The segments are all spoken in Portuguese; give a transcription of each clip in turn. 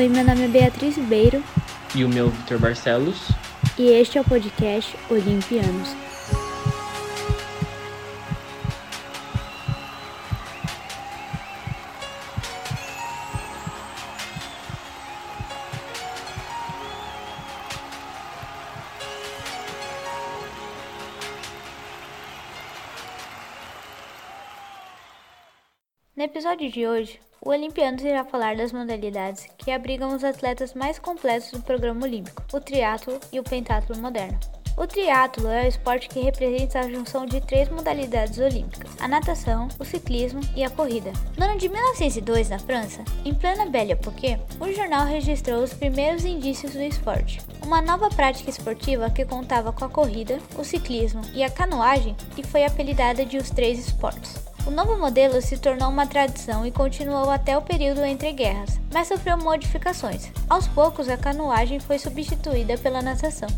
Oi, meu nome é Beatriz Beiro. E o meu Vitor Barcelos. E este é o podcast Olimpianos. No episódio de hoje, o Olimpianos irá falar das modalidades que abrigam os atletas mais completos do programa olímpico, o triatlo e o pentatlo moderno. O triatlo é o esporte que representa a junção de três modalidades olímpicas: a natação, o ciclismo e a corrida. No ano de 1902, na França, em plena Belle Époque, o jornal registrou os primeiros indícios do esporte. Uma nova prática esportiva que contava com a corrida, o ciclismo e a canoagem e foi apelidada de os três esportes. O novo modelo se tornou uma tradição e continuou até o período entre guerras, mas sofreu modificações. Aos poucos, a canoagem foi substituída pela natação.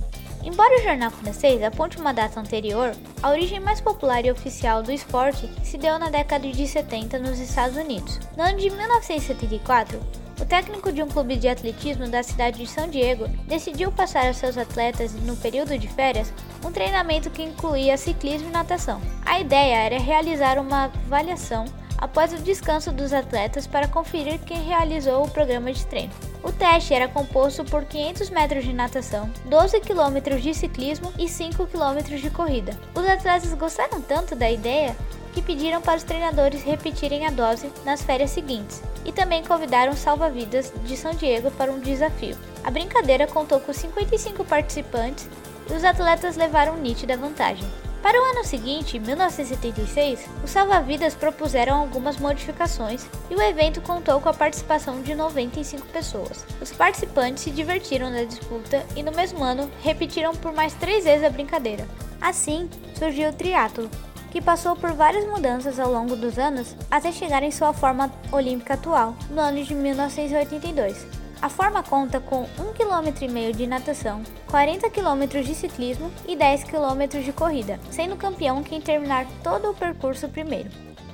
Embora o jornal francês aponte uma data anterior, a origem mais popular e oficial do esporte se deu na década de 70 nos Estados Unidos. No ano de 1974, o técnico de um clube de atletismo da cidade de São Diego decidiu passar aos seus atletas, no período de férias, um treinamento que incluía ciclismo e natação. A ideia era realizar uma avaliação após o descanso dos atletas para conferir quem realizou o programa de treino. O teste era composto por 500 metros de natação, 12 quilômetros de ciclismo e 5 quilômetros de corrida. Os atletas gostaram tanto da ideia que pediram para os treinadores repetirem a dose nas férias seguintes e também convidaram salva-vidas de São Diego para um desafio. A brincadeira contou com 55 participantes e os atletas levaram nítida vantagem. Para o ano seguinte, 1976, os salva-vidas propuseram algumas modificações e o evento contou com a participação de 95 pessoas. Os participantes se divertiram na disputa e no mesmo ano repetiram por mais três vezes a brincadeira. Assim, surgiu o triatlo, que passou por várias mudanças ao longo dos anos até chegar em sua forma olímpica atual, no ano de 1982. A forma conta com 1,5 km de natação, 40 km de ciclismo e 10 km de corrida, sendo campeão quem terminar todo o percurso primeiro.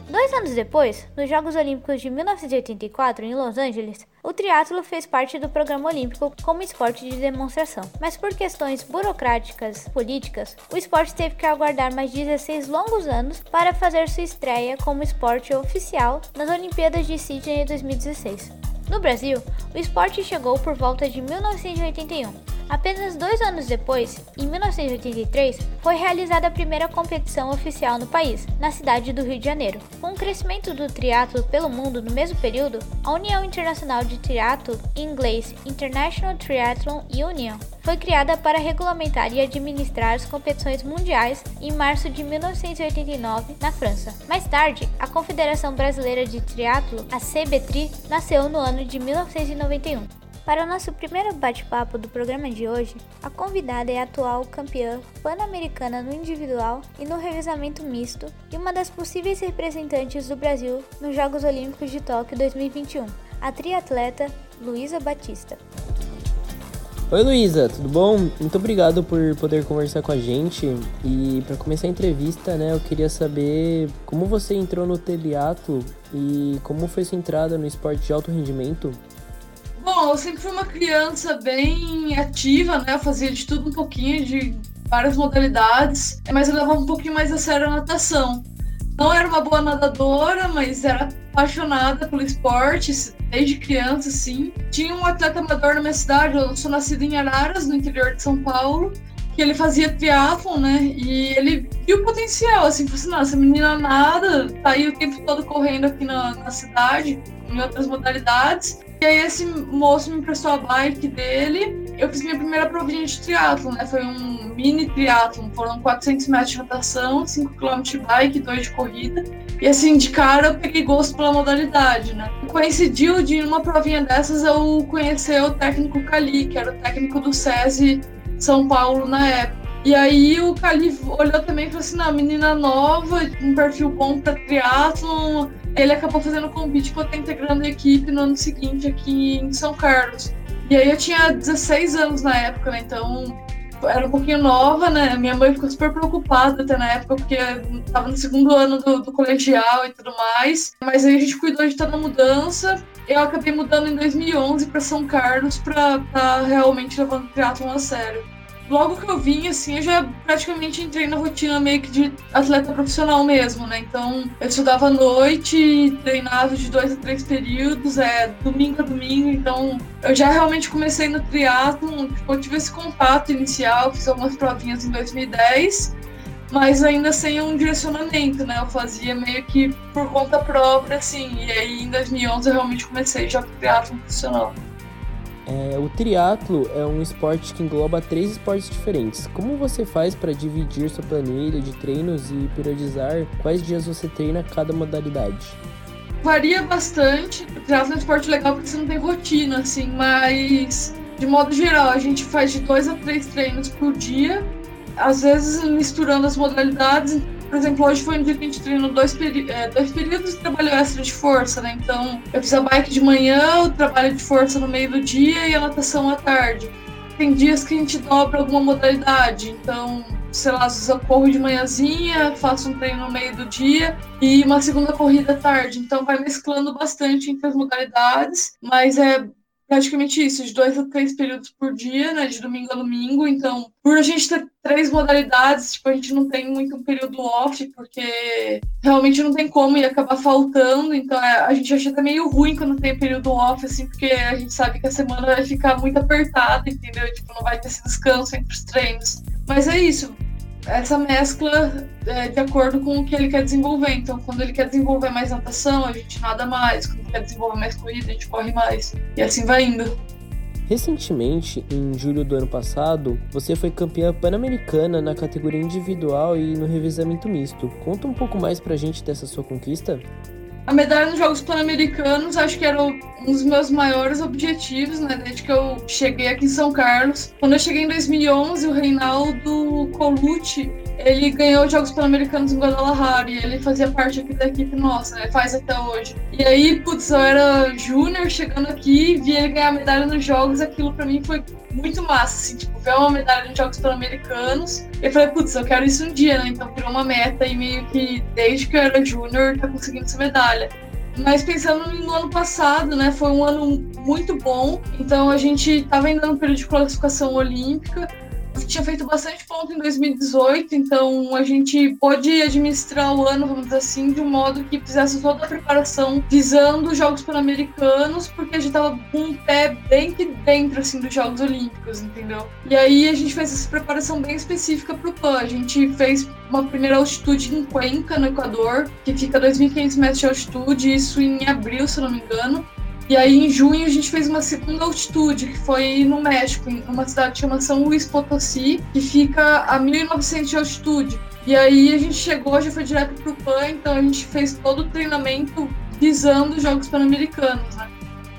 Dois anos depois, nos Jogos Olímpicos de 1984 em Los Angeles, o triatlo fez parte do programa olímpico como esporte de demonstração, mas por questões burocráticas políticas, o esporte teve que aguardar mais 16 longos anos para fazer sua estreia como esporte oficial nas Olimpíadas de Sydney 2016. No Brasil, o esporte chegou por volta de 1981 Apenas dois anos depois, em 1983, foi realizada a primeira competição oficial no país, na cidade do Rio de Janeiro. Com o crescimento do triatlo pelo mundo no mesmo período, a União Internacional de Triatlo, em inglês International Triathlon Union, foi criada para regulamentar e administrar as competições mundiais em março de 1989 na França. Mais tarde, a Confederação Brasileira de Triatlo, a CBTRI, nasceu no ano de 1991. Para o nosso primeiro bate-papo do programa de hoje, a convidada é a atual campeã pan-americana no individual e no revezamento misto e uma das possíveis representantes do Brasil nos Jogos Olímpicos de Tóquio 2021, a triatleta Luísa Batista. Oi Luísa, tudo bom? Muito obrigado por poder conversar com a gente. E para começar a entrevista, né, eu queria saber como você entrou no triatlo e como foi sua entrada no esporte de alto rendimento Bom, eu sempre fui uma criança bem ativa, né? Eu fazia de tudo um pouquinho, de várias modalidades, mas eu levava um pouquinho mais a sério a natação. Não era uma boa nadadora, mas era apaixonada pelo esporte, desde criança, assim. Tinha um atleta amador na minha cidade, eu sou nascida em Araras, no interior de São Paulo, que ele fazia triatlon, né? E ele viu o potencial, assim, falou assim, nossa, menina nada, tá aí o tempo todo correndo aqui na, na cidade, em outras modalidades. E aí esse moço me emprestou a bike dele. Eu fiz minha primeira provinha de triatlo, né? Foi um mini triatlo. Foram 400 metros de natação, 5 km de bike, 2 de corrida. E assim, de cara eu peguei gosto pela modalidade, né? Coincidiu de numa provinha dessas eu conhecer o técnico Cali, que era o técnico do SESI São Paulo na época. E aí o Cali olhou também e falou assim, não, menina nova, um perfil bom para triatlon, ele acabou fazendo convite para eu estar integrando a equipe no ano seguinte aqui em São Carlos. E aí eu tinha 16 anos na época, né? Então era um pouquinho nova, né? Minha mãe ficou super preocupada até na época, porque estava no segundo ano do, do, colegial e tudo mais. Mas aí a gente cuidou de toda a mudança. eu acabei mudando em 2011 para São Carlos para realmente levar o triatlon a sério logo que eu vim, assim, eu já praticamente entrei na rotina meio que de atleta profissional mesmo, né? Então, eu estudava à noite, treinava de dois a três períodos, é, domingo a domingo, então eu já realmente comecei no triatlo, tipo, eu tive esse contato inicial, fiz algumas provinhas em 2010, mas ainda sem um direcionamento, né? Eu fazia meio que por conta própria, assim, e aí em 2011 eu realmente comecei já com triatlo profissional. É, o triatlo é um esporte que engloba três esportes diferentes. Como você faz para dividir sua planilha de treinos e periodizar quais dias você treina cada modalidade? Varia bastante. O triatlo é um esporte legal porque você não tem rotina, assim, mas de modo geral a gente faz de dois a três treinos por dia, às vezes misturando as modalidades por exemplo, hoje foi um dia que a gente treinou dois, é, dois períodos de trabalho extra de força, né? Então, eu fiz a bike de manhã, o trabalho de força no meio do dia e a natação à tarde. Tem dias que a gente dobra alguma modalidade, então, sei lá, às eu corro de manhãzinha, faço um treino no meio do dia e uma segunda corrida à tarde. Então, vai mesclando bastante entre as modalidades, mas é praticamente isso, de dois a três períodos por dia, né, de domingo a domingo. Então, por a gente ter três modalidades, tipo, a gente não tem muito um período off, porque realmente não tem como e acabar faltando. Então, é, a gente acha até meio ruim quando tem período off, assim, porque a gente sabe que a semana vai ficar muito apertada, entendeu? Tipo, não vai ter esse descanso entre os treinos. Mas é isso, essa mescla é, de acordo com o que ele quer desenvolver. Então, quando ele quer desenvolver mais natação, a gente nada mais. Quando ele quer desenvolver mais corrida, a gente corre mais. E assim vai indo. Recentemente, em julho do ano passado, você foi campeã pan-americana na categoria individual e no revezamento misto. Conta um pouco mais pra gente dessa sua conquista. A medalha nos Jogos Pan-Americanos acho que era um dos meus maiores objetivos, né, desde que eu cheguei aqui em São Carlos. Quando eu cheguei em 2011, o Reinaldo Colucci, ele ganhou os Jogos Pan-Americanos em Guadalajara e ele fazia parte aqui da equipe nossa, né, faz até hoje. E aí, putz, eu era júnior chegando aqui, vi ele ganhar medalha nos Jogos, aquilo para mim foi muito massa, assim, tipo, ver uma medalha nos Jogos Pan-Americanos. Eu falei, putz, eu quero isso um dia, né? Então virou uma meta e meio que desde que eu era júnior tá conseguindo essa medalha. Mas pensando no ano passado, né, foi um ano muito bom. Então a gente estava ainda no período de classificação olímpica tinha feito bastante ponto em 2018, então a gente pôde administrar o ano, vamos dizer assim, de um modo que fizesse toda a preparação visando os Jogos Pan-Americanos, porque a gente tava com um pé bem que dentro, assim, dos Jogos Olímpicos, entendeu? E aí a gente fez essa preparação bem específica pro PAN. A gente fez uma primeira altitude em Cuenca, no Equador, que fica a 2.500 metros de altitude, isso em abril, se não me engano. E aí, em junho, a gente fez uma segunda altitude, que foi no México, em uma cidade chamada São Luís Potosí, que fica a 1.900 de altitude. E aí, a gente chegou, já foi direto pro PAN, então a gente fez todo o treinamento visando os Jogos Pan-Americanos, né?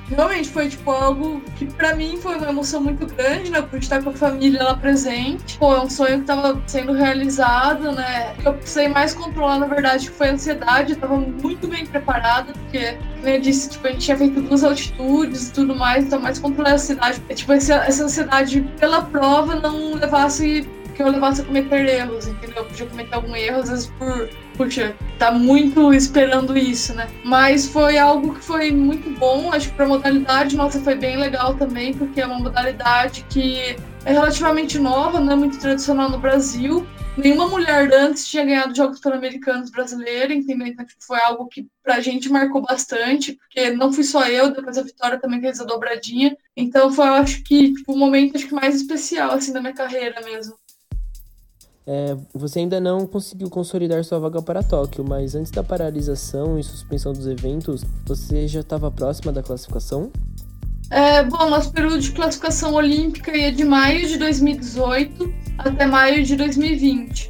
realmente foi tipo algo que para mim foi uma emoção muito grande, né? Por estar com a família lá presente. Pô, é um sonho que tava sendo realizado, né? Que eu precisei mais controlar, na verdade, foi a ansiedade. Eu tava muito bem preparada, porque, eu disse, tipo, a gente tinha feito duas altitudes e tudo mais, então mais ansiedade. Tipo, essa, essa ansiedade pela prova não levasse que eu levasse a cometer erros, entendeu? Eu podia cometer algum erro, às vezes por, puxa, tá muito esperando isso, né? Mas foi algo que foi muito bom, acho que pra modalidade, nossa, foi bem legal também, porque é uma modalidade que é relativamente nova, não é muito tradicional no Brasil. Nenhuma mulher antes tinha ganhado Jogos Pan-Americanos brasileiros, entendeu? Então tipo, foi algo que pra gente marcou bastante, porque não fui só eu, depois a Vitória também fez a dobradinha. Então foi, eu acho que, tipo, o momento acho que mais especial, assim, da minha carreira mesmo. É, você ainda não conseguiu consolidar sua vaga para Tóquio, mas antes da paralisação e suspensão dos eventos, você já estava próxima da classificação? É, bom, nosso período de classificação olímpica ia de maio de 2018 até maio de 2020.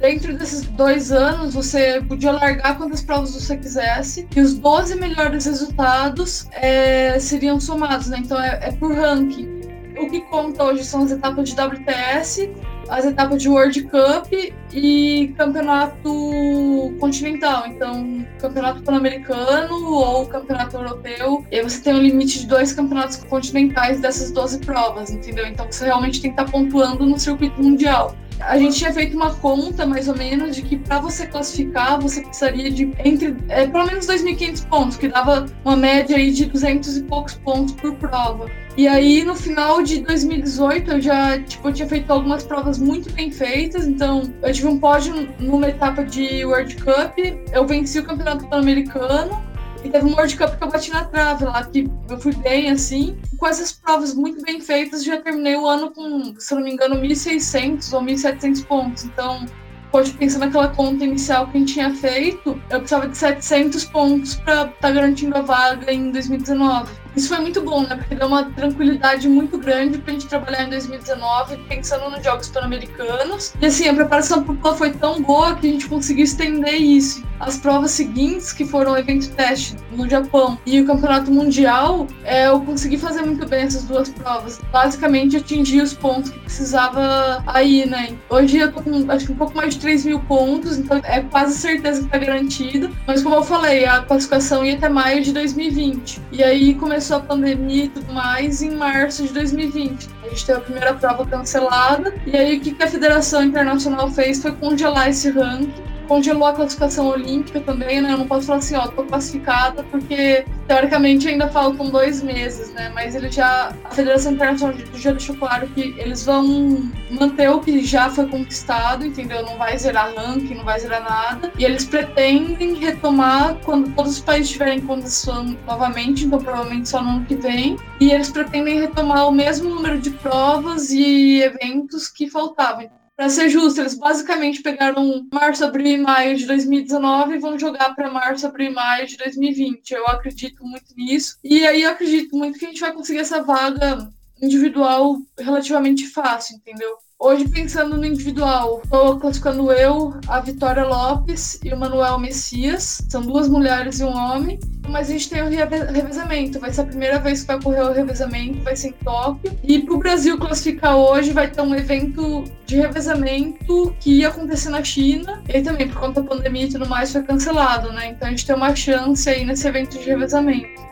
Dentro desses dois anos, você podia largar quantas provas você quisesse, e os 12 melhores resultados é, seriam somados, né? Então é, é por ranking. O que conta hoje são as etapas de WTS as etapas de World Cup e campeonato continental. Então, campeonato pan-americano ou campeonato europeu. E aí você tem um limite de dois campeonatos continentais dessas 12 provas, entendeu? Então você realmente tem que estar pontuando no circuito mundial. a gente tinha feito uma conta, mais ou menos, de que para você classificar, você precisaria de entre é, pelo menos 2.500 pontos, que dava uma média aí de 200 e poucos pontos por prova. E aí, no final de 2018, eu já tipo, eu tinha feito algumas provas muito bem feitas. Então, eu tive um pódio numa etapa de World Cup, eu venci o Campeonato Pan-Americano e teve um World Cup que eu bati na trave lá, que eu fui bem, assim. Com essas provas muito bem feitas, já terminei o ano com, se não me engano, 1.600 ou 1.700 pontos. Então, hoje, pensando naquela conta inicial que a gente tinha feito, eu precisava de 700 pontos para estar tá garantindo a vaga em 2019. Isso foi muito bom, né? Porque deu uma tranquilidade muito grande pra gente trabalhar em 2019, pensando nos Jogos Pan-Americanos. E assim, a preparação pro PAN foi tão boa que a gente conseguiu estender isso. As provas seguintes, que foram o evento teste no Japão e o Campeonato Mundial, é, eu consegui fazer muito bem essas duas provas. Basicamente, atingi os pontos que precisava aí, né? Hoje eu tô com acho que um pouco mais de 3 mil pontos, então é quase certeza que tá garantido. Mas como eu falei, a classificação ia até maio de 2020. E aí começou começou a pandemia e tudo mais em março de 2020. A gente teve a primeira prova cancelada, e aí o que a Federação Internacional fez foi congelar esse ranking congelou a classificação olímpica também, né? Eu não posso falar assim, ó, tô classificada, porque teoricamente ainda faltam dois meses, né? Mas ele já. A Federação Internacional já deixou claro que eles vão manter o que já foi conquistado, entendeu? Não vai zerar ranking, não vai zerar nada. E eles pretendem retomar quando todos os países tiverem condição novamente, então provavelmente só no ano que vem. E eles pretendem retomar o mesmo número de provas e eventos que faltavam. Para ser justo, eles basicamente pegaram março, abril e maio de 2019 e vão jogar para março, abril e maio de 2020. Eu acredito muito nisso. E aí eu acredito muito que a gente vai conseguir essa vaga individual relativamente fácil, entendeu? Hoje, pensando no individual, estou classificando eu, a Vitória Lopes e o Manuel Messias. São duas mulheres e um homem. Mas a gente tem o revezamento. Vai ser a primeira vez que vai ocorrer o revezamento, vai ser em Tóquio. E para o Brasil classificar hoje, vai ter um evento de revezamento que ia acontecer na China. E também, por conta da pandemia e tudo mais, foi cancelado, né? Então a gente tem uma chance aí nesse evento de revezamento.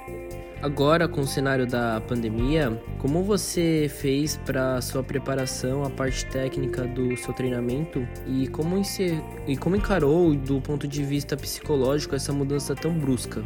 Agora, com o cenário da pandemia, como você fez para sua preparação, a parte técnica do seu treinamento e como, e como encarou do ponto de vista psicológico essa mudança tão brusca?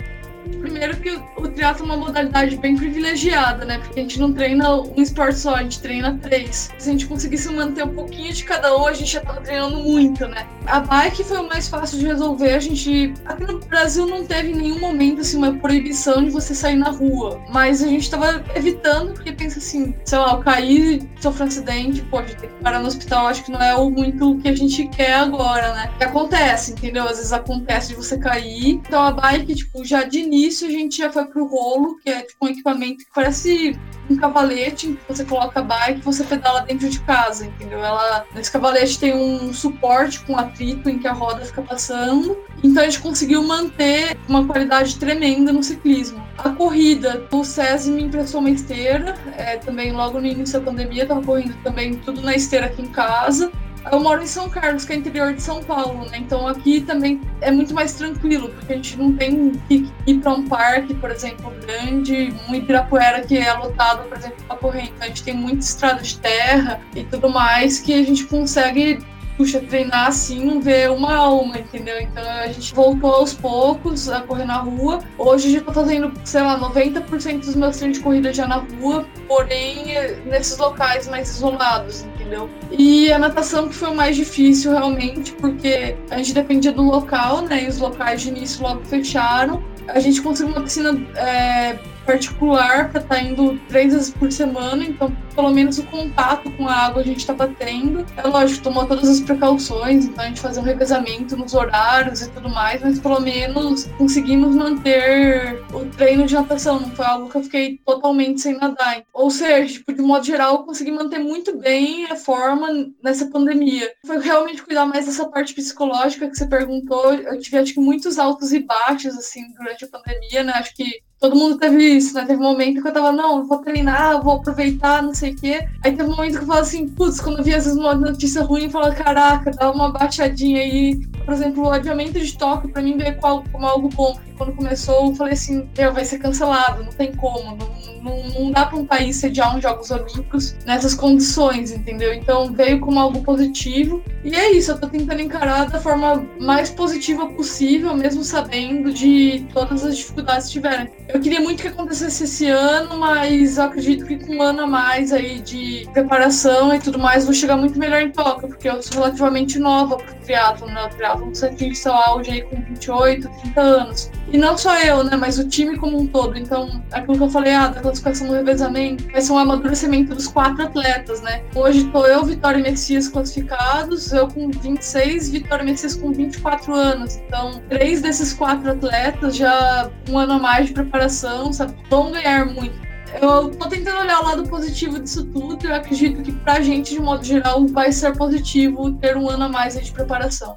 Primeiro que o triatlo é uma modalidade bem privilegiada, né? Porque a gente não treina um esporte só, a gente treina três. Se a gente conseguisse manter um pouquinho de cada um, a gente já tava treinando muito, né? A bike foi o mais fácil de resolver. A gente. Aqui no Brasil não teve em nenhum momento assim, uma proibição de você sair na rua. Mas a gente tava evitando, porque pensa assim, sei lá, eu caí, sofri um acidente, gente tem que parar no hospital, acho que não é o muito que a gente quer agora, né? Que acontece, entendeu? Às vezes acontece de você cair. Então a bike, tipo, já de início a gente já foi pro rolo, que é tipo um equipamento que parece um cavalete, que você coloca a bike e você pedala dentro de casa, entendeu? Ela, esse cavalete tem um suporte com atrito em que a roda fica passando. Então a gente conseguiu manter uma qualidade tremenda no ciclismo. A corrida, o SESI me emprestou uma esteira, é, também logo no início da pandemia, estava correndo também tudo na esteira aqui em casa. Eu moro em São Carlos, que é interior de São Paulo, né? Então aqui também é muito mais tranquilo, porque a gente não tem que ir para um parque, por exemplo, grande, um Ibirapuera que é lotado, por exemplo, para correr. Então a gente tem muita estrada de terra e tudo mais que a gente consegue puxa, treinar assim não vê uma alma, entendeu? Então a gente voltou aos poucos a correr na rua. Hoje já tô fazendo, sei lá, 90% dos meus treinos de corrida já na rua, porém nesses locais mais isolados, entendeu? E a natação que foi o mais difícil realmente, porque a gente dependia do local, né? E os locais de início logo fecharam. A gente conseguiu uma piscina é, particular para estar tá indo três vezes por semana, então pelo menos o contato com a água a gente estava tendo. É lógico, tomou todas as precauções, então a gente fazia um revezamento nos horários e tudo mais, mas pelo menos conseguimos manter o treino de natação, não foi algo que eu fiquei totalmente sem nadar. Ou seja, tipo, de modo geral, eu consegui manter muito bem a forma nessa pandemia. Foi realmente cuidar mais dessa parte psicológica que você perguntou. Eu tive, acho que, muitos altos e baixos, assim, durante a pandemia, né? Acho que todo mundo teve isso, né? Teve um momento que eu tava, não, vou treinar, vou aproveitar, não sei o quê. Aí teve um momento que eu falo assim, putz, quando eu vi às vezes uma notícia ruim, eu falo, caraca, dá uma baixadinha aí. Por exemplo, o adiamento de toque, pra mim, veio como algo bom quando começou, eu falei assim, meu, vai ser cancelado, não tem como, não, não, não dá para um país sediar uns Jogos Olímpicos nessas condições, entendeu? Então veio como algo positivo. E é isso, eu tô tentando encarar da forma mais positiva possível, mesmo sabendo de todas as dificuldades que tiveram. Eu queria muito que acontecesse esse ano, mas acredito que com um ano a mais aí de preparação e tudo mais, vou chegar muito melhor em Tóquio, porque eu sou relativamente nova pro triatlo, né? O triatlo você atinge seu auge aí com 28, 30 anos. E não só eu, né? Mas o time como um todo. Então, aquilo que eu falei, ah, da classificação do revezamento, vai ser um amadurecimento dos quatro atletas, né? Hoje tô eu, Vitória e Messias classificados, eu com 26, Vitória e Messias com 24 anos. Então, três desses quatro atletas já um ano a mais de preparação, sabe? Vão ganhar muito. Eu tô tentando olhar o lado positivo disso tudo. Eu acredito que pra gente, de modo geral, vai ser positivo ter um ano a mais de preparação.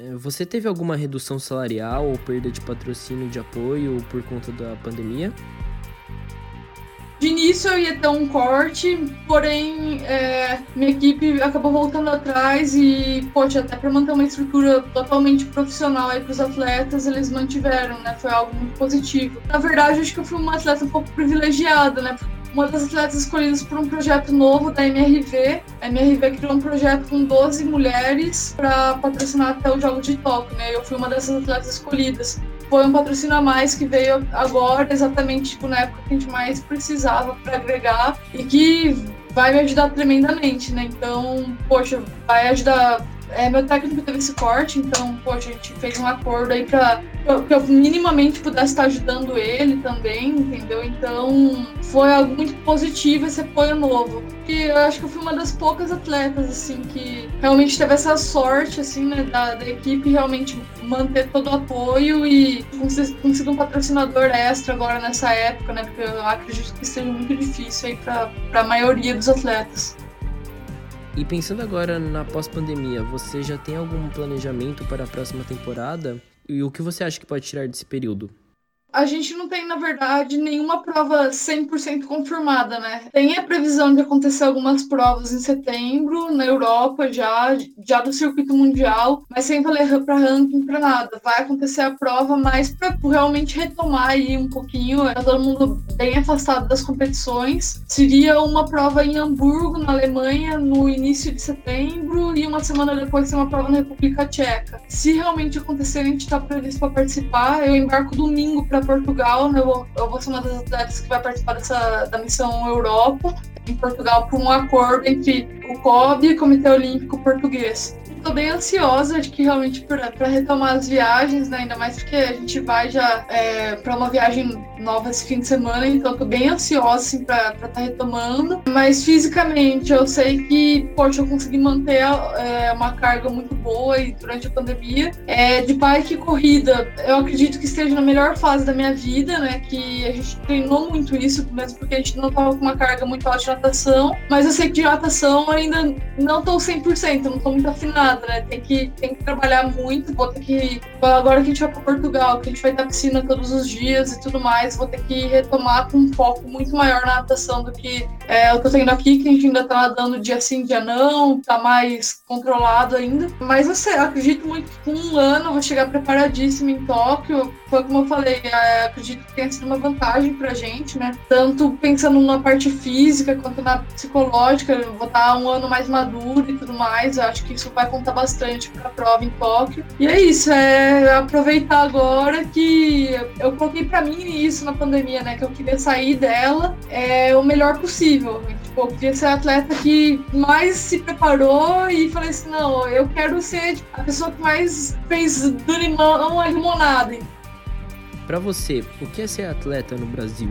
É, você teve alguma redução salarial ou perda de patrocínio de apoio por conta da pandemia? De início eu ia ter um corte, porém é, minha equipe acabou voltando atrás e, poxa, até para manter uma estrutura totalmente profissional aí para os atletas, eles mantiveram, né? Foi algo muito positivo. Na verdade, acho que eu fui uma atleta um pouco privilegiada, né? Uma das atletas escolhidas por um projeto novo da MRV. A MRV criou um projeto com 12 mulheres para patrocinar até o Jogo de Tóquio, né? Eu fui uma dessas atletas escolhidas foi um patrocínio a mais que veio agora, exatamente tipo, na época que a gente mais precisava para agregar e que vai me ajudar tremendamente, né? Então, poxa, vai ajudar é, meu técnico teve esse corte, então, poxa, a gente fez um acordo aí pra que eu minimamente pudesse estar ajudando ele também, entendeu? Então, foi algo muito positivo esse apoio novo. E eu acho que eu fui uma das poucas atletas, assim, que realmente teve essa sorte, assim, né, da, da equipe realmente manter todo o apoio e conseguir um patrocinador extra agora nessa época, né? Porque eu acredito que seja muito difícil aí para a maioria dos atletas. E pensando agora na pós-pandemia, você já tem algum planejamento para a próxima temporada? E o que você acha que pode tirar desse período? A gente não tem, na verdade, nenhuma prova 100% confirmada, né? Tem a previsão de acontecer algumas provas em setembro, na Europa já, já do circuito mundial, mas sem valer para ranking, para nada. Vai acontecer a prova mais para realmente retomar aí um pouquinho, é todo mundo bem afastado das competições. Seria uma prova em Hamburgo, na Alemanha, no início de setembro, e uma semana depois tem uma prova na República Tcheca. Se realmente acontecer, a gente está previsto para participar. Eu embarco domingo para Portugal, eu, vou, eu vou ser uma das atletas que vai participar dessa, da missão Europa, em Portugal, por um acordo entre o COB e o Comitê Olímpico Português tô bem ansiosa de que realmente para retomar as viagens, né? Ainda mais porque a gente vai já é, para uma viagem nova esse fim de semana, então tô bem ansiosa assim, para estar tá retomando. Mas fisicamente eu sei que, poxa, eu consegui manter é, uma carga muito boa e durante a pandemia. É, de bike e corrida, eu acredito que esteja na melhor fase da minha vida, né? Que a gente treinou muito isso, mesmo porque a gente não tava com uma carga muito alta de natação. Mas eu sei que de natação ainda não tô 100%, não tô muito afinada nada, né? Tem que, tem que trabalhar muito, vou ter que. Agora que a gente vai para Portugal, que a gente vai estar piscina todos os dias e tudo mais, vou ter que retomar com um foco muito maior na natação do que é, eu tô tendo aqui, que a gente ainda tá nadando dia sim, dia não, tá mais controlado ainda. Mas eu sei, acredito muito que com um ano eu vou chegar preparadíssima em Tóquio. Foi como eu falei, é, acredito que tenha sido uma vantagem pra gente, né? Tanto pensando na parte física quanto na psicológica, eu vou estar um ano mais maduro e tudo mais. Eu acho que isso vai conta bastante para a prova em Tóquio. E é isso, é aproveitar agora que eu coloquei para mim isso na pandemia, né? Que eu queria sair dela é, o melhor possível. Tipo, eu queria ser a atleta que mais se preparou e falei assim, não, eu quero ser a pessoa que mais fez do limão a limonada. Para você, o que é ser atleta no Brasil?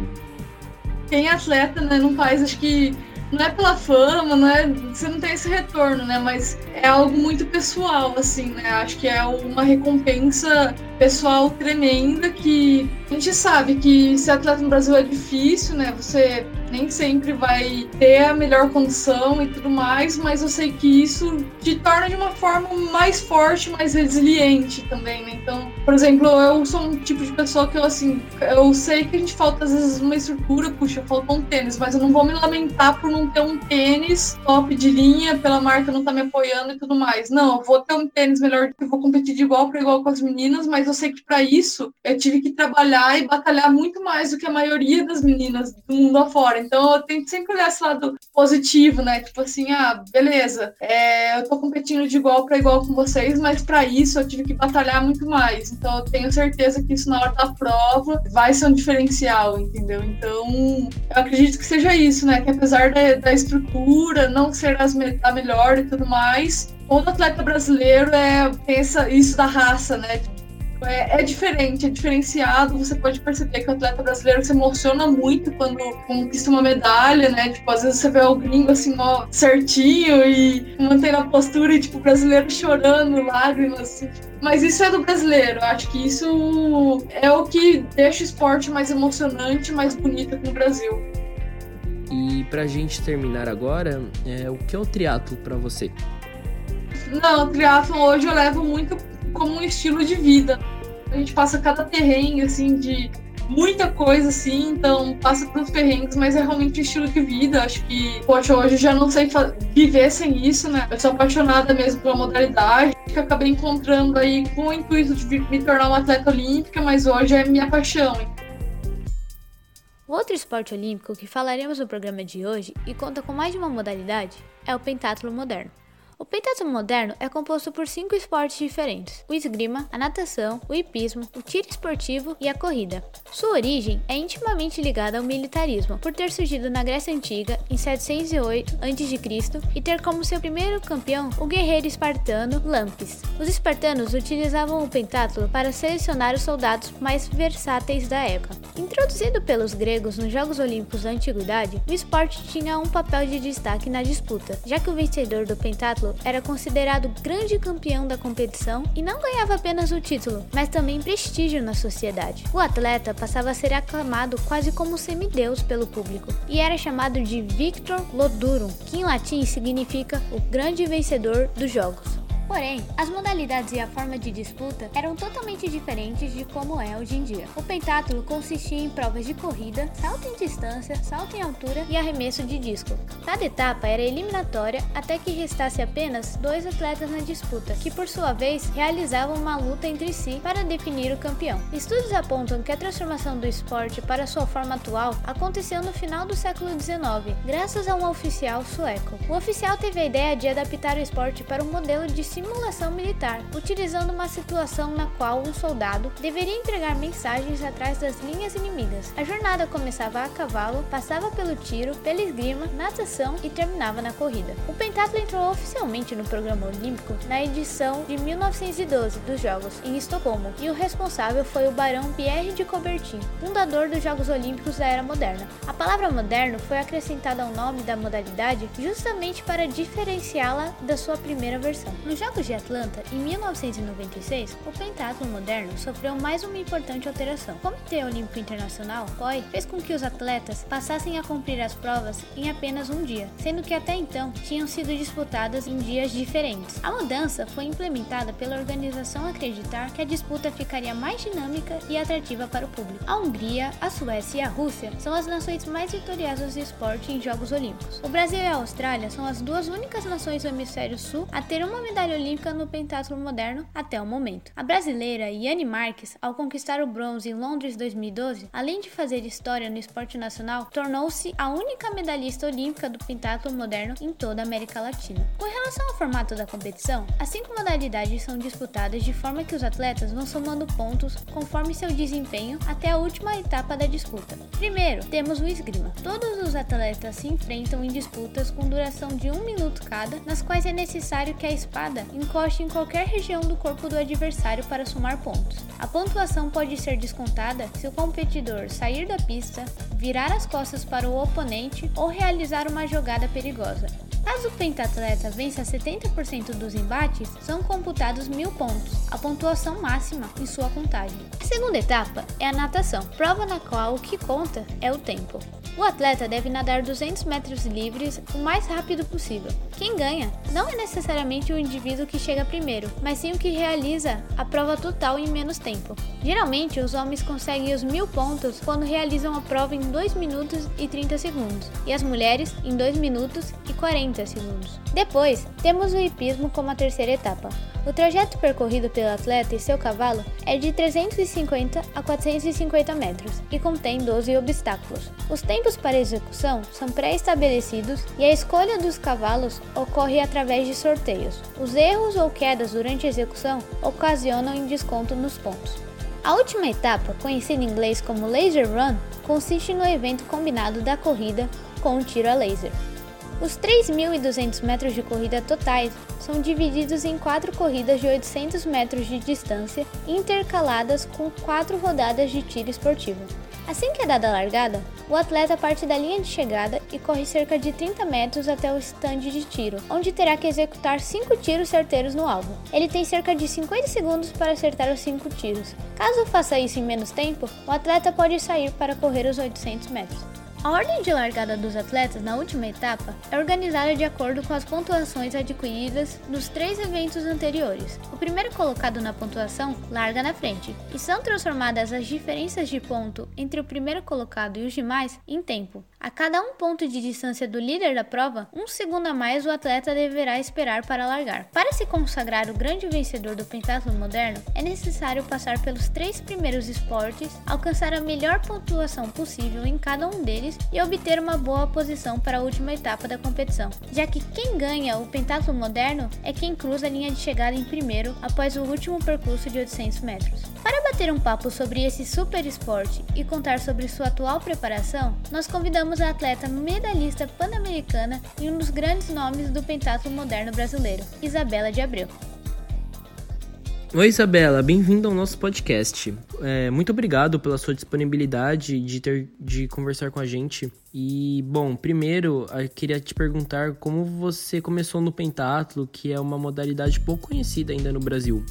Quem é atleta, né, num país acho que não é pela fama, não é, você não tem esse retorno, né? Mas é algo muito pessoal, assim, né? Acho que é uma recompensa pessoal tremenda que a gente sabe que ser atleta no Brasil é difícil, né? Você nem sempre vai ter a melhor condição e tudo mais, mas eu sei que isso te torna de uma forma mais forte, mais resiliente também, né? Então, por exemplo, eu sou um tipo de pessoa que eu, assim, eu sei que a gente falta às vezes uma estrutura, puxa, falta um tênis, mas eu não vou me lamentar por não ter um tênis top de linha, pela marca não tá me apoiando e tudo mais. Não, eu vou ter um tênis melhor, eu vou competir de igual para igual com as meninas, mas eu sei que para isso eu tive que trabalhar e batalhar muito mais do que a maioria das meninas do mundo afora. Então eu tento sempre olhar esse lado positivo, né? Tipo assim, ah, beleza, é, eu tô competindo de igual para igual com vocês, mas para isso eu tive que batalhar muito mais. Então eu tenho certeza que isso na hora da prova vai ser um diferencial, entendeu? Então eu acredito que seja isso, né? Que apesar da, da estrutura não ser as, a melhor e tudo mais, todo atleta brasileiro é, pensa isso da raça, né? É, é, diferente, é diferenciado. Você pode perceber que o atleta brasileiro se emociona muito quando conquista uma medalha, né? Tipo, às vezes você vê o gringo assim, ó, certinho e mantendo a postura e, tipo, o brasileiro chorando, lágrimas, assim. Mas isso é do brasileiro. Eu acho que isso é o que deixa o esporte mais emocionante, mais bonito aqui no Brasil. E pra gente terminar agora, é, o que é o triatlo para você? Não, o triatlo hoje eu levo muito como um estilo de vida. A gente passa cada terreno, assim, de muita coisa, assim, então passa pelos perrengues, mas é realmente um estilo de vida. Acho que, poxa, hoje eu já não sei viver sem isso, né? Eu sou apaixonada mesmo pela modalidade, que acabei encontrando aí com o intuito de me tornar uma atleta olímpica, mas hoje é minha paixão. Outro esporte olímpico que falaremos no programa de hoje e conta com mais de uma modalidade é o pentatlo moderno. O pentatlo moderno é composto por cinco esportes diferentes: o esgrima, a natação, o hipismo, o tiro esportivo e a corrida. Sua origem é intimamente ligada ao militarismo, por ter surgido na Grécia Antiga em 708 a.C. e ter como seu primeiro campeão o guerreiro espartano Lampis. Os espartanos utilizavam o pentatlo para selecionar os soldados mais versáteis da época. Introduzido pelos gregos nos Jogos Olímpicos da Antiguidade, o esporte tinha um papel de destaque na disputa, já que o vencedor do pentatlo era considerado grande campeão da competição e não ganhava apenas o título, mas também prestígio na sociedade. O atleta passava a ser aclamado quase como semideus pelo público e era chamado de Victor Lodurum, que em latim significa o grande vencedor dos jogos. Porém, as modalidades e a forma de disputa eram totalmente diferentes de como é hoje em dia. O pentatlo consistia em provas de corrida, salto em distância, salto em altura e arremesso de disco. Cada etapa era eliminatória até que restasse apenas dois atletas na disputa, que por sua vez realizavam uma luta entre si para definir o campeão. Estudos apontam que a transformação do esporte para sua forma atual aconteceu no final do século XIX, graças a um oficial sueco. O oficial teve a ideia de adaptar o esporte para um modelo de simulação militar, utilizando uma situação na qual um soldado deveria entregar mensagens atrás das linhas inimigas. A jornada começava a cavalo, passava pelo tiro, pela esgrima, natação e terminava na corrida. O pentatlo entrou oficialmente no programa olímpico na edição de 1912 dos Jogos em Estocolmo, e o responsável foi o barão Pierre de Coubertin, fundador dos Jogos Olímpicos da Era Moderna. A palavra moderno foi acrescentada ao nome da modalidade justamente para diferenciá-la da sua primeira versão. Jogos de Atlanta, em 1996, o pentatlo moderno sofreu mais uma importante alteração. O Comitê Olímpico Internacional, COI, fez com que os atletas passassem a cumprir as provas em apenas um dia, sendo que até então tinham sido disputadas em dias diferentes. A mudança foi implementada pela organização acreditar que a disputa ficaria mais dinâmica e atrativa para o público. A Hungria, a Suécia e a Rússia são as nações mais vitoriosas do esporte em Jogos Olímpicos. O Brasil e a Austrália são as duas únicas nações do hemisfério sul a ter uma medalha olímpica no pentatlo moderno até o momento. A brasileira Yane Marques, ao conquistar o bronze em Londres 2012, além de fazer história no esporte nacional, tornou-se a única medalhista olímpica do pentatlo moderno em toda a América Latina. Com relação ao formato da competição, as cinco modalidades são disputadas de forma que os atletas vão somando pontos conforme seu desempenho até a última etapa da disputa. Primeiro, temos o esgrima. Todos os atletas se enfrentam em disputas com duração de um minuto cada, nas quais é necessário que a espada encoste em qualquer região do corpo do adversário para somar pontos. A pontuação pode ser descontada se o competidor sair da pista, virar as costas para o oponente ou realizar uma jogada perigosa. Caso o pentatleta vença 70% dos embates, são computados mil pontos, a pontuação máxima em sua contagem. A segunda etapa é a natação, prova na qual o que conta é o tempo. O atleta deve nadar 200 metros livres o mais rápido possível. Quem ganha não é necessariamente o indivíduo que chega primeiro, mas sim o que realiza a prova total em menos tempo. Geralmente, os homens conseguem os mil pontos quando realizam a prova em 2 minutos e 30 segundos, e as mulheres em 2 minutos e 40 segundos. Depois, temos o hipismo como a terceira etapa. O trajeto percorrido pelo atleta e seu cavalo é de 350 a 450 metros e contém 12 obstáculos. Os tempos para execução são pré-estabelecidos e a escolha dos cavalos ocorre através de sorteios. Os erros ou quedas durante a execução ocasionam em desconto nos pontos. A última etapa, conhecida em inglês como Laser Run, consiste no evento combinado da corrida com um tiro a laser. Os 3.200 metros de corrida totais são divididos em quatro corridas de 800 metros de distância, intercaladas com quatro rodadas de tiro esportivo. Assim que é dada a largada, o atleta parte da linha de chegada e corre cerca de 30 metros até o estande de tiro, onde terá que executar 5 tiros certeiros no alvo. Ele tem cerca de 50 segundos para acertar os 5 tiros. Caso faça isso em menos tempo, o atleta pode sair para correr os 800 metros. A ordem de largada dos atletas na última etapa é organizada de acordo com as pontuações adquiridas nos três eventos anteriores. O primeiro colocado na pontuação larga na frente, e são transformadas as diferenças de ponto entre o primeiro colocado e os demais em tempo. A cada um ponto de distância do líder da prova, um segundo a mais o atleta deverá esperar para largar. Para se consagrar o grande vencedor do pentatlo moderno, é necessário passar pelos três primeiros esportes, alcançar a melhor pontuação possível em cada um deles e obter uma boa posição para a última etapa da competição, já que quem ganha o pentatlo moderno é quem cruza a linha de chegada em primeiro após o último percurso de 800 metros. Para bater um papo sobre esse super esporte e contar sobre sua atual preparação, nós convidamos a atleta medalhista pan-americana e um dos grandes nomes do pentatlo moderno brasileiro, Isabela de Abreu. Oi Isabela, bem-vinda ao nosso podcast. É, muito obrigado pela sua disponibilidade de ter de conversar com a gente. E bom, primeiro eu queria te perguntar como você começou no pentatlo, que é uma modalidade pouco conhecida ainda no Brasil.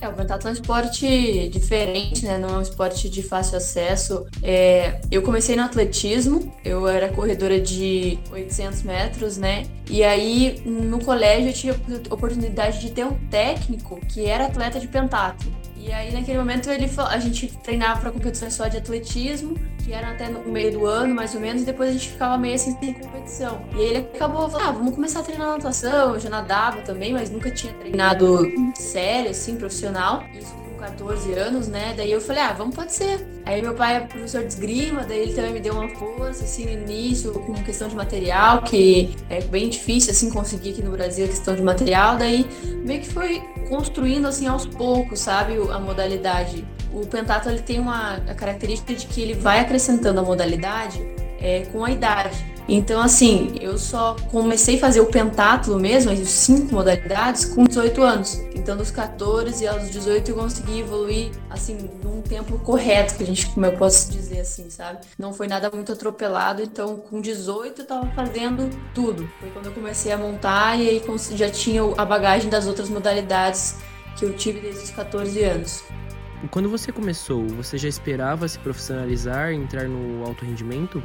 É, o pentatlo é um esporte diferente, né? Não é um esporte de fácil acesso. É, eu comecei no atletismo, eu era corredora de 800 metros, né? E aí, no colégio, eu tive a oportunidade de ter um técnico que era atleta de pentatlo. E aí, naquele momento, ele, a gente treinava para competições só de atletismo, que era até no meio do ano, mais ou menos, e depois a gente ficava meio assim sem competição. E aí ele acabou falando, ah, vamos começar a treinar natação. Eu já nadava também, mas nunca tinha treinado sério, assim, profissional. Isso 14 anos, né? Daí eu falei, ah, vamos, pode ser. Aí meu pai é professor de esgrima, daí ele também me deu uma força, assim, no início, com questão de material, que é bem difícil, assim, conseguir aqui no Brasil a questão de material. Daí meio que foi construindo, assim, aos poucos, sabe, a modalidade. O pentatlo, ele tem uma característica de que ele vai acrescentando a modalidade é, com a idade. Então, assim, eu só comecei a fazer o pentatlo mesmo, as cinco modalidades, com 18 anos. Então, dos 14 aos 18 eu consegui evoluir, assim, num tempo correto, que a gente, como eu posso dizer assim, sabe? Não foi nada muito atropelado, então com 18 eu tava fazendo tudo. Foi quando eu comecei a montar e aí já tinha a bagagem das outras modalidades que eu tive desde os 14 anos. Quando você começou, você já esperava se profissionalizar, entrar no alto rendimento?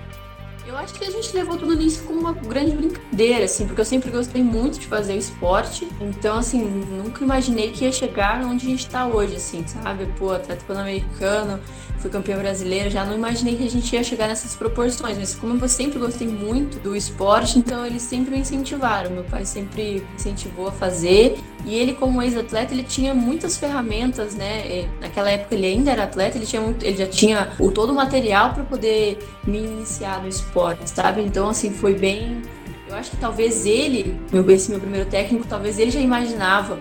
Eu acho que a gente levou tudo isso como uma grande brincadeira, assim, porque eu sempre gostei muito de fazer esporte. Então, assim, nunca imaginei que ia chegar onde a gente tá hoje, assim, sabe? Pô, atleta pan-americano, fui campeã brasileira, já não imaginei que a gente ia chegar nessas proporções. Mas como eu sempre gostei muito do esporte, então eles sempre me incentivaram. Meu pai sempre incentivou a fazer. E ele, como ex-atleta, ele tinha muitas ferramentas, né? Naquela época ele ainda era atleta, ele, tinha muito, ele já tinha o, todo o material para poder me iniciar no esporte, sabe? Então, assim, foi bem. Eu acho que talvez ele, meu, esse meu primeiro técnico, talvez ele já imaginava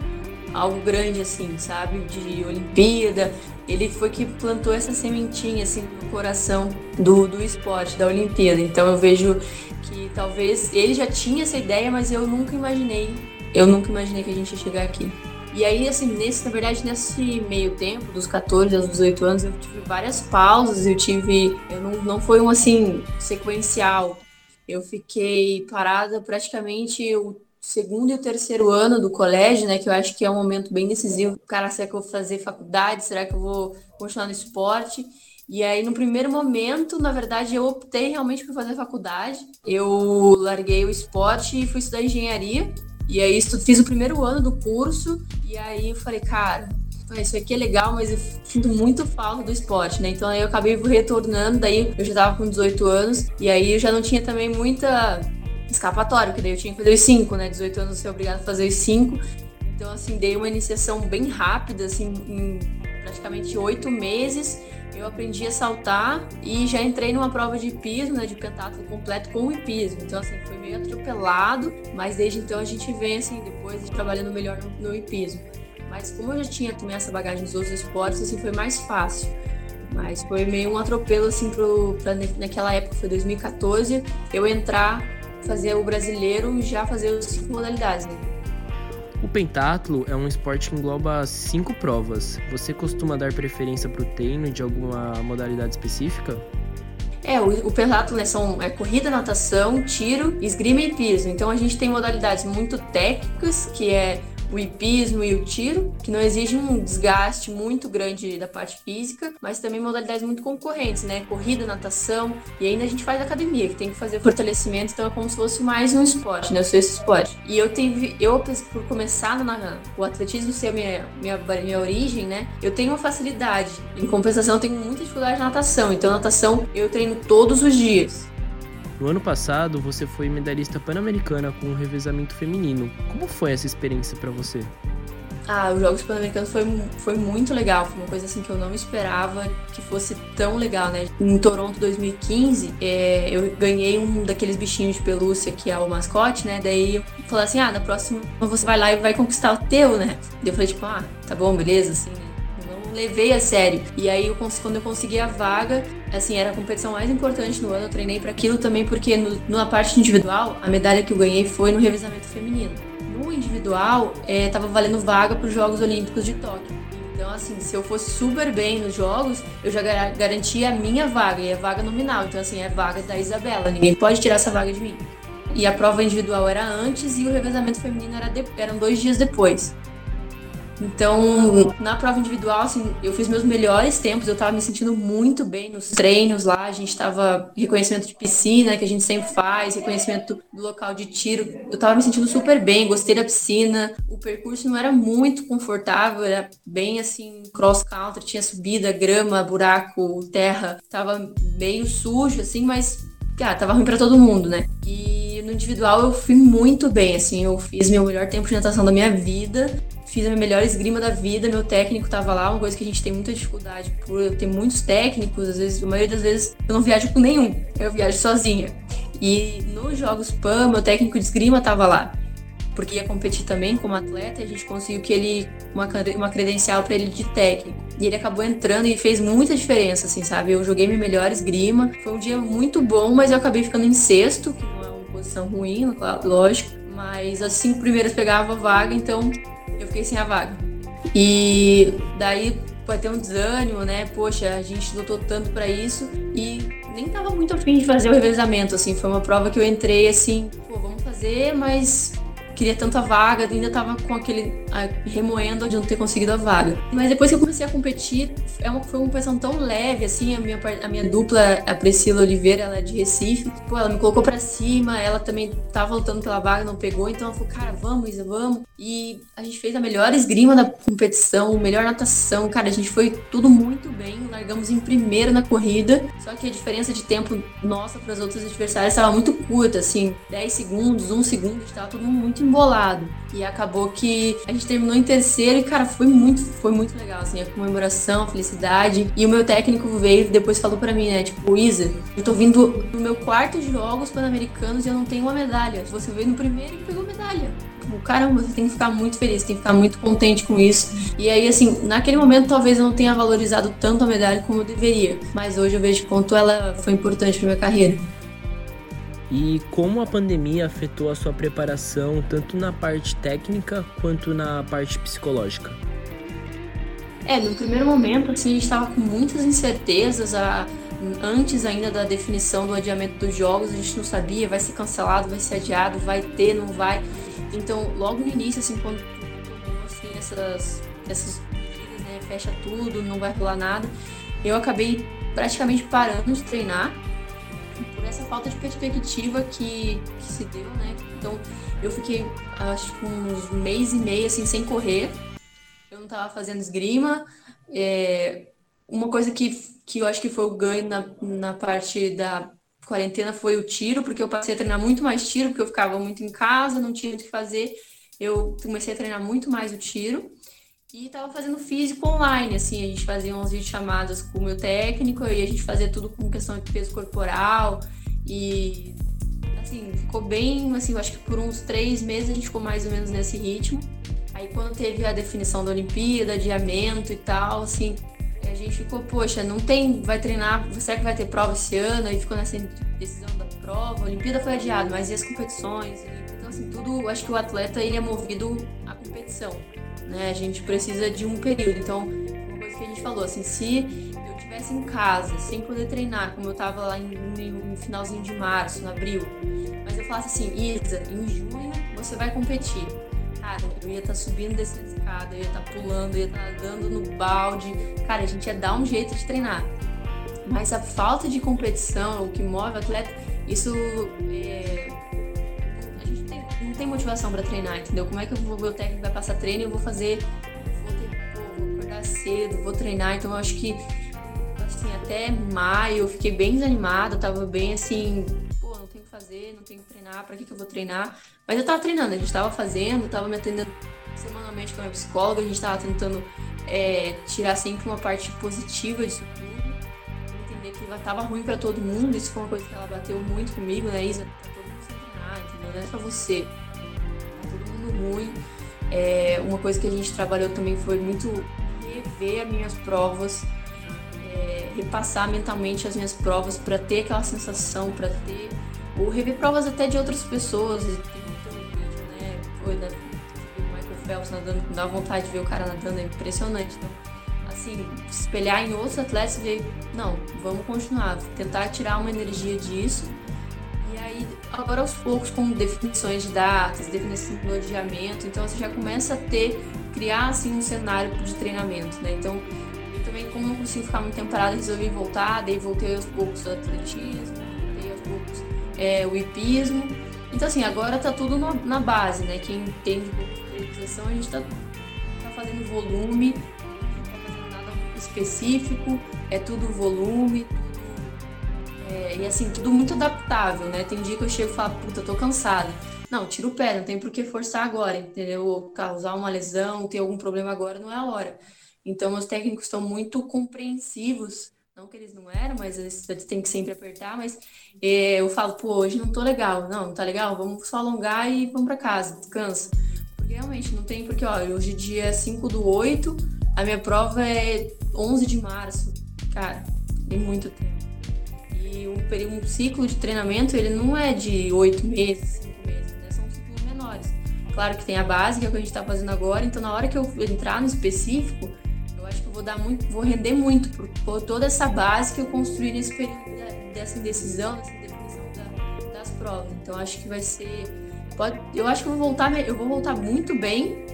algo grande, assim, sabe? De Olimpíada. Ele foi que plantou essa sementinha, assim, no coração do, do esporte, da Olimpíada. Então eu vejo que talvez ele já tinha essa ideia, mas eu nunca imaginei eu nunca imaginei que a gente ia chegar aqui. E aí, assim, nesse, na verdade, nesse meio tempo, dos 14 aos 18 anos, eu tive várias pausas, eu tive. Eu não, não foi um assim sequencial. Eu fiquei parada praticamente o segundo e o terceiro ano do colégio, né? Que eu acho que é um momento bem decisivo. Cara, será que eu vou fazer faculdade? Será que eu vou continuar no esporte? E aí, no primeiro momento, na verdade, eu optei realmente por fazer faculdade. Eu larguei o esporte e fui estudar engenharia. E aí, fiz o primeiro ano do curso. E aí, eu falei, cara, isso aqui é legal, mas eu sinto muito falta do esporte, né? Então aí eu acabei retornando, daí eu já tava com 18 anos, e aí eu já não tinha também muita escapatória, porque daí eu tinha que fazer os 5, né? 18 anos eu ser obrigado a fazer os 5. Então, assim, dei uma iniciação bem rápida, assim, em praticamente oito meses. Eu aprendi a saltar e já entrei numa prova de hipismo, né, de pentatlo completo com o hipismo. Então, assim, foi meio atropelado, mas desde então a gente vem, assim, depois trabalhando melhor no, no hipismo. Mas como eu já tinha também essa bagagem dos outros esportes, assim, foi mais fácil. Mas foi meio um atropelo, assim, pro, pra, naquela época, foi 2014, eu entrar, fazer o brasileiro e já fazer os cinco modalidades, né? O pentatlo é um esporte que engloba cinco provas. Você costuma dar preferência para o treino de alguma modalidade específica? É, o, o pentatlo né, são é, corrida, natação, tiro, esgrima e piso. Então a gente tem modalidades muito técnicas, que é o hipismo e o tiro, que não exige um desgaste muito grande da parte física, mas também modalidades muito concorrentes, né? Corrida, natação, e ainda a gente faz academia, que tem que fazer fortalecimento, então é como se fosse mais um esporte, né? Sou esse esporte. E eu tive, eu por começar na, o atletismo ser a minha, minha, minha origem, né? Eu tenho uma facilidade. Em compensação, eu tenho muita dificuldade na natação, então natação eu treino todos os dias. No ano passado, você foi medalhista pan-americana com o revezamento feminino. Como foi essa experiência para você? Ah, os Jogos Pan-Americanos foi, foi muito legal, foi uma coisa assim que eu não esperava que fosse tão legal, né? Em Toronto 2015, é, eu ganhei um daqueles bichinhos de pelúcia que é o mascote, né? Daí eu falei assim, ah, na próxima você vai lá e vai conquistar o teu, né? Daí eu falei tipo, ah, tá bom, beleza, assim, né? Levei a sério. E aí, eu, quando eu consegui a vaga, assim, era a competição mais importante no ano. Eu treinei para aquilo também, porque no, na parte individual, a medalha que eu ganhei foi no revezamento feminino. No individual, é, tava valendo vaga para os Jogos Olímpicos de Tóquio. Então, assim, se eu fosse super bem nos jogos, eu já garantia a minha vaga, e a vaga nominal. Então, assim, é vaga da Isabela. Ninguém pode tirar essa vaga de mim. E a prova individual era antes e o revezamento feminino era eram dois dias depois. Então, na prova individual, assim, eu fiz meus melhores tempos, eu tava me sentindo muito bem nos treinos lá, a gente tava reconhecimento de piscina, que a gente sempre faz, reconhecimento do local de tiro. Eu tava me sentindo super bem, gostei da piscina. O percurso não era muito confortável, era bem assim, cross country, tinha subida, grama, buraco, terra, tava meio sujo assim, mas cara, tava ruim para todo mundo, né? E no individual eu fui muito bem, assim, eu fiz meu melhor tempo de natação da minha vida fiz a minha melhor esgrima da vida, meu técnico tava lá, uma coisa que a gente tem muita dificuldade por eu ter muitos técnicos, às vezes, a maioria das vezes eu não viajo com nenhum, eu viajo sozinha. E nos Jogos PAN, meu técnico de esgrima tava lá, porque ia competir também como atleta, e a gente conseguiu que ele uma, uma credencial para ele de técnico. E ele acabou entrando e fez muita diferença, assim, sabe? Eu joguei minha melhor esgrima, foi um dia muito bom, mas eu acabei ficando em sexto, que não é uma posição ruim, lógico, mas as cinco primeiras pegavam a vaga, então eu fiquei sem a vaga. E daí vai ter um desânimo, né? Poxa, a gente lutou tanto para isso e nem tava muito afim de fazer o revezamento, assim. Foi uma prova que eu entrei assim, pô, vamos fazer, mas queria tanta vaga, ainda tava com aquele remoendo de não ter conseguido a vaga. Mas depois que eu comecei a competir, é uma, foi uma competição tão leve, assim, a minha, a minha dupla, a Priscila Oliveira, ela é de Recife, ela me colocou pra cima, ela também tava lutando pela vaga, não pegou, então ela falou, cara, vamos, Isa, vamos. E a gente fez a melhor esgrima da competição, melhor natação, cara, a gente foi tudo muito bem, largamos em primeiro na corrida, só que a diferença de tempo nossa para as outras adversárias estava muito curta, assim, 10 segundos, 1 segundo, a gente tava todo mundo muito embolado. E acabou que a gente terminou em terceiro e, cara, foi muito, foi muito legal, assim, a comemoração, a felicidade. E o meu técnico veio depois falou para mim, né, tipo, Isa, eu tô vindo no meu quarto de jogos pan-americanos e eu não tenho uma medalha. Você veio no primeiro e pegou medalha. Tipo, caramba, você tem que ficar muito feliz, tem que ficar muito contente com isso. E aí, assim, naquele momento talvez eu não tenha valorizado tanto a medalha como eu deveria. Mas hoje eu vejo quanto ela foi importante pra minha carreira e como a pandemia afetou a sua preparação tanto na parte técnica quanto na parte psicológica. É, no primeiro momento, assim, a gente estava com muitas incertezas, a, antes ainda da definição do adiamento dos jogos, a gente não sabia, vai ser cancelado, vai ser adiado, vai ter, não vai. Então, logo no início, assim, quando assim, essas, essas né, fecha tudo, não vai rolar nada, eu acabei praticamente parando de treinar por essa falta de perspectiva que, que se deu, né? Então, eu fiquei, acho que uns mês e meio, assim, sem correr. Eu não estava fazendo esgrima. É, uma coisa que, que eu acho que foi o ganho na, na parte da quarentena foi o tiro, porque eu passei a treinar muito mais tiro, porque eu ficava muito em casa, não tinha o que fazer. Eu comecei a treinar muito mais o tiro. E tava fazendo físico online, assim, a gente fazia umas videochamadas com o meu técnico e a gente fazia tudo com questão de peso corporal e assim, ficou bem, assim, eu acho que por uns três meses a gente ficou mais ou menos nesse ritmo. Aí quando teve a definição da Olimpíada, adiamento e tal, assim, a gente ficou, poxa, não tem, vai treinar, será que vai ter prova esse ano? Aí ficou nessa decisão da prova, a Olimpíada foi adiada, mas e as competições? Então, assim, tudo, acho que o atleta, ele é movido competição né? A gente precisa de um período. Então, uma coisa que a gente falou, assim, se eu tivesse em casa, sem poder treinar, como eu tava lá no finalzinho de março, no abril, mas eu falasse assim, Isa, em junho você vai competir. Cara, eu ia estar tá subindo dessa escada, eu ia estar tá pulando, eu ia estar tá dando no balde. Cara, a gente ia dar um jeito de treinar. Mas a falta de competição, o que move o atleta, isso é, não tem motivação para treinar, entendeu? Como é que vou, meu técnico vai passar treino e eu vou fazer, vou, ter, vou acordar cedo, vou treinar, então eu acho que assim, até maio eu fiquei bem desanimada, tava bem assim, pô, não tenho que fazer, não tenho que treinar, para que, que eu vou treinar? Mas eu tava treinando, a gente tava fazendo, tava me atendendo semanalmente com a minha psicóloga, a gente tava tentando é, tirar sempre uma parte positiva disso tudo, entender que ela tava ruim para todo mundo, isso foi uma coisa que ela bateu muito comigo, né, Isa? Tá todo mundo treinar, entendeu? Não é só você ruim. É, uma coisa que a gente trabalhou também foi muito rever as minhas provas, é, repassar mentalmente as minhas provas para ter aquela sensação, para ter ou rever provas até de outras pessoas. Tem um vídeo, né? Foi Michael Phelps nadando, dá vontade de ver o cara nadando, é impressionante. Então, assim, espelhar em outros atletas e ver, não, vamos continuar, tentar tirar uma energia disso aí, agora aos poucos, com definições de datas, definição do adiamento, então você já começa a ter, criar assim um cenário de treinamento, né? Então, eu também, como não consigo ficar muito tempo parada, resolvi voltar, daí voltei aos poucos ao atletismo, voltei aos poucos é, o hipismo. Então, assim, agora tá tudo no, na base, né? Quem entende de periodização, a gente tá, tá fazendo volume, não tá fazendo nada específico, é tudo volume, é, e assim, tudo muito adaptável, né? Tem dia que eu chego e falo, puta, tô cansada. Não, tira o pé, não tem por que forçar agora, entendeu? Causar uma lesão, ter algum problema agora, não é a hora. Então, os técnicos estão muito compreensivos. Não que eles não eram, mas eles têm que sempre apertar. Mas é, eu falo, pô, hoje não tô legal. Não, não tá legal? Vamos só alongar e vamos para casa, descansa. Porque realmente não tem, porque, ó, hoje dia 5 do 8, a minha prova é 11 de março. Cara, tem muito tempo um, um ciclo de treinamento ele não é de oito meses, cinco meses, né? São ciclos menores. Claro que tem a base, que é o que a gente está fazendo agora, então na hora que eu entrar no específico, eu acho que eu vou dar muito, vou render muito por, por toda essa base que eu construí nesse período dessa indecisão, dessa definição da, das provas. Então acho que vai ser. Pode, eu acho que eu vou voltar, eu vou voltar muito bem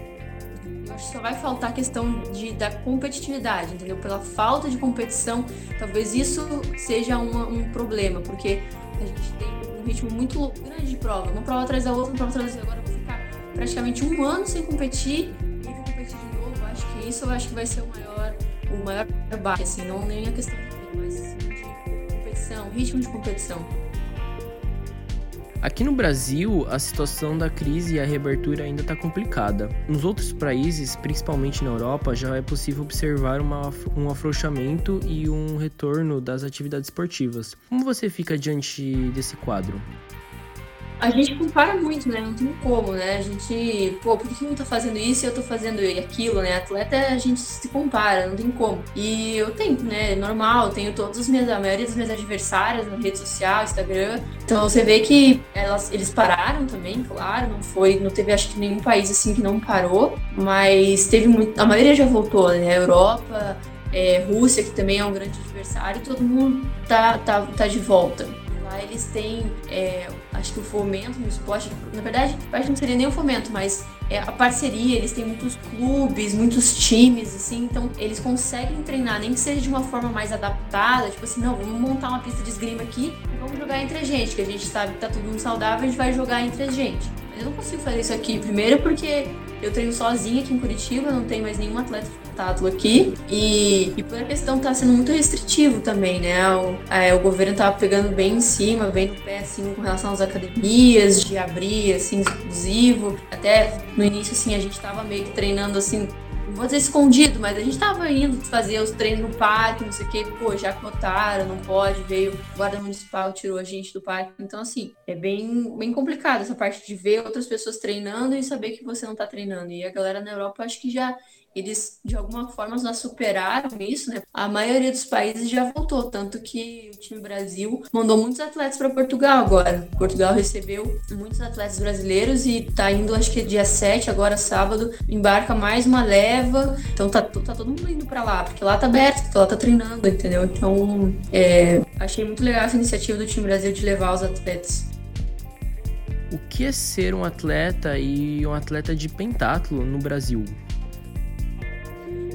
só vai faltar a questão de, da competitividade, entendeu? Pela falta de competição, talvez isso seja uma, um problema, porque a gente tem um ritmo muito grande de prova, uma prova atrás da outra, uma prova atrás da outra, agora eu vou ficar praticamente um ano sem competir e vou competir de novo. Acho que isso eu acho que vai ser o maior, o maior baque, assim, não nem a questão de, mas de competição, ritmo de competição. Aqui no Brasil, a situação da crise e a reabertura ainda está complicada. Nos outros países, principalmente na Europa, já é possível observar uma, um afrouxamento e um retorno das atividades esportivas. Como você fica diante desse quadro? A gente compara muito, né? Não tem como, né? A gente, pô, por que não tá fazendo isso e eu tô fazendo aquilo, né? Atleta, a gente se compara, não tem como. E eu tenho, né? Normal, tenho todos os meus, a maioria dos meus adversários na rede social, Instagram. Então você vê que elas, eles pararam também, claro, não foi, não teve acho que nenhum país assim que não parou, mas teve muito, a maioria já voltou, né? Europa, é, Rússia, que também é um grande adversário, todo mundo tá, tá, tá de volta. Lá eles têm é, acho que o fomento no esporte, na verdade, acho que não seria nem o fomento, mas é a parceria, eles têm muitos clubes, muitos times, assim, então eles conseguem treinar, nem que seja de uma forma mais adaptada, tipo assim, não, vamos montar uma pista de esgrima aqui e vamos jogar entre a gente, que a gente sabe que tá todo mundo saudável, a gente vai jogar entre a gente. Mas eu não consigo fazer isso aqui, primeiro porque eu treino sozinha aqui em Curitiba, não tem mais nenhum atleta pentatlo aqui. E, e por a questão tá sendo muito restritivo também, né? O, é, o governo tava pegando bem em cima, bem no pé, assim, com relação às academias, de abrir, assim, exclusivo. Até no início, assim, a gente tava meio que treinando, assim, não vou dizer escondido, mas a gente tava indo fazer os treinos no parque, não sei o que, pô, já cotaram, não pode, veio o guarda municipal, tirou a gente do parque. Então, assim, é bem, bem complicado essa parte de ver outras pessoas treinando e saber que você não tá treinando. E a galera na Europa, acho que já eles de alguma forma já superaram isso, né? A maioria dos países já voltou, tanto que o time Brasil mandou muitos atletas para Portugal agora. Portugal recebeu muitos atletas brasileiros e tá indo, acho que dia 7, agora sábado, embarca mais uma leva. Então tá, tá todo mundo indo para lá, porque lá tá aberto, porque lá tá treinando, entendeu? Então, é, achei muito legal essa iniciativa do time Brasil de levar os atletas. O que é ser um atleta e um atleta de pentatlo no Brasil?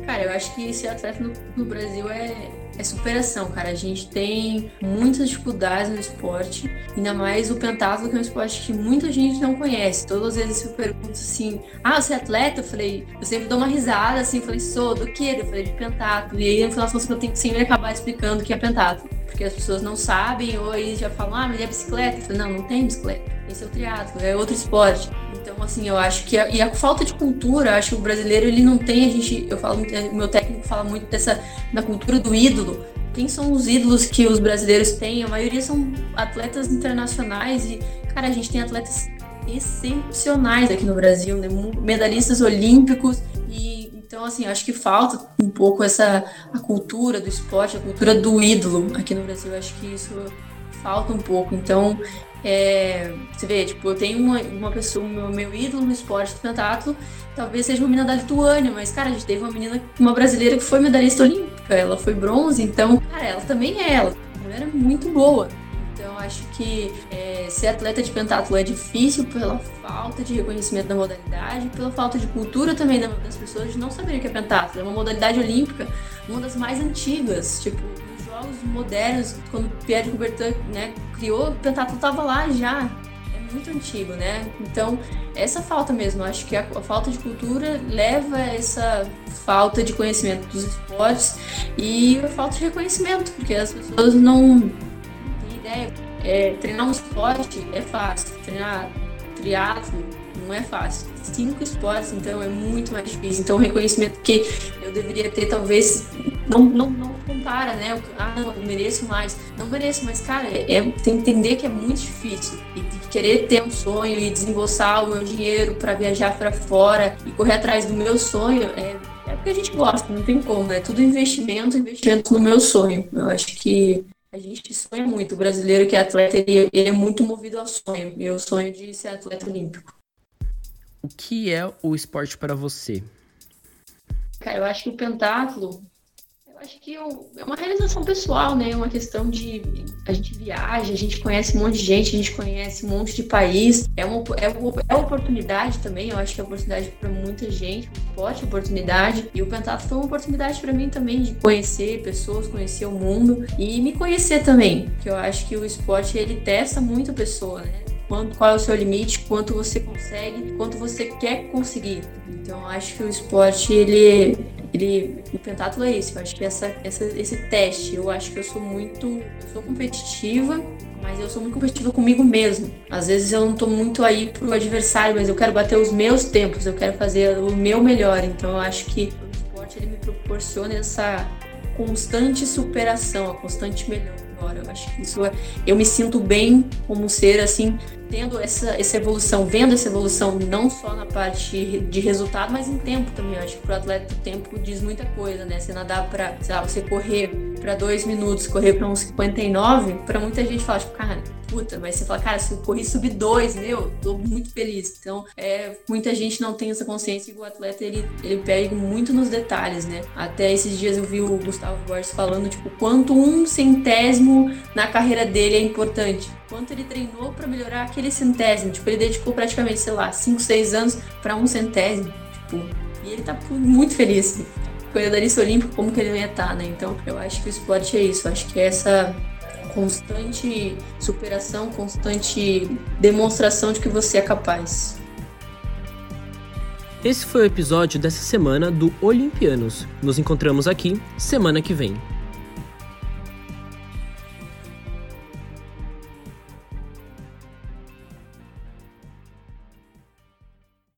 Cara, eu acho que ser atleta no, no Brasil é, é superação, cara. A gente tem muitas dificuldades no esporte, ainda mais o pentatlo, que é um esporte que muita gente não conhece. Todas as vezes eu pergunto assim: ah, você é atleta? Eu falei, eu sempre dou uma risada assim, falei, sou, do que? Eu falei, de pentatlo. E aí no final eu tenho que sempre acabar explicando o que é pentatlo. Porque as pessoas não sabem, ou aí já falam, ah, mas é bicicleta. Eu falei, não, não tem bicicleta. Esse é o triatlo, é outro esporte. Então, assim, eu acho que a, e a falta de cultura, acho que o brasileiro ele não tem, a gente, eu falo, o meu técnico fala muito dessa da cultura do ídolo. Quem são os ídolos que os brasileiros têm? A maioria são atletas internacionais e, cara, a gente tem atletas excepcionais aqui no Brasil, né? medalhistas olímpicos e então assim acho que falta um pouco essa a cultura do esporte, a cultura do ídolo aqui no Brasil. Acho que isso falta um pouco. Então é, você vê, tipo, eu tenho uma, uma pessoa, meu, meu ídolo no esporte do pentatlo, talvez seja uma menina da Lituânia, mas, cara, a gente teve uma menina, uma brasileira que foi medalhista olímpica, ela foi bronze, então, cara, ela também é ela. A mulher é muito boa. Então, acho que é, ser atleta de pentatlo é difícil pela falta de reconhecimento da modalidade, pela falta de cultura também das pessoas de não saberem o que é pentatlo. É uma modalidade olímpica, uma das mais antigas, tipo, jogos modernos, quando Pierre Coubertin né, criou, o pentatlo estava lá já. É muito antigo, né? Então, essa falta mesmo, acho que a, a, falta de cultura leva a essa falta de conhecimento dos esportes e a falta de reconhecimento, porque as pessoas não, não têm ideia. É, treinar um esporte é fácil, treinar triatlo não é fácil. Cinco esportes, então é muito mais difícil. Então o reconhecimento que eu deveria ter, talvez, não, não, não compara, né? Ah, não, eu mereço mais. Não mereço, mas, cara, é, é, tem que entender que é muito difícil. E querer ter um sonho e desembolsar o meu dinheiro para viajar para fora e correr atrás do meu sonho é, é porque a gente gosta, não tem como, é tudo investimento, investimento no meu sonho. Eu acho que a gente sonha muito. O brasileiro que é atleta, ele, ele é muito movido ao sonho. E eu sonho de ser atleta olímpico. O que é o esporte para você? Cara, eu acho que o pentatlo acho que é uma realização pessoal, né? Uma questão de a gente viaja, a gente conhece um monte de gente, a gente conhece um monte de país. É uma, é uma, é uma oportunidade também, eu acho que é oportunidade para muita gente, forte oportunidade. E o Pentatlo foi uma oportunidade para mim também de conhecer pessoas, conhecer o mundo e me conhecer também, que eu acho que o esporte ele testa muito a pessoa, né? Quanto, qual é o seu limite, quanto você consegue, quanto você quer conseguir. Então, acho que o esporte ele ele, o pentatlo é isso. Eu acho que essa, essa, esse teste, eu acho que eu sou muito, eu sou competitiva, mas eu sou muito competitiva comigo mesmo. Às vezes eu não tô muito aí pro adversário, mas eu quero bater os meus tempos, eu quero fazer o meu melhor. Então eu acho que o esporte ele me proporciona essa constante superação, a constante melhor agora. Eu acho que isso é, eu me sinto bem como ser assim, tendo essa, essa evolução, vendo essa evolução não só na parte de resultado, mas em tempo também. Eu acho que pro atleta o tempo diz muita coisa, né? Você nadar para, sei lá, você correr para dois minutos, correr para uns 59, para muita gente fala, tipo, cara, puta, mas você fala, cara, se eu corri sub 2, meu, tô muito feliz. Então, é, muita gente não tem essa consciência que o atleta ele, ele pega muito nos detalhes, né? Até esses dias eu vi o Gustavo Borges falando, tipo, quanto um centésimo na carreira dele é importante. Quanto ele treinou para melhorar aquele centésimo. Tipo, ele dedicou praticamente, sei lá, 5, 6 anos para um centésimo. Tipo, e ele tá muito feliz. Corredorista olímpico, como que ele não ia estar, tá, né? Então, eu acho que o esporte é isso. Eu acho que é essa constante superação, constante demonstração de que você é capaz. Esse foi o episódio dessa semana do Olimpianos. Nos encontramos aqui semana que vem.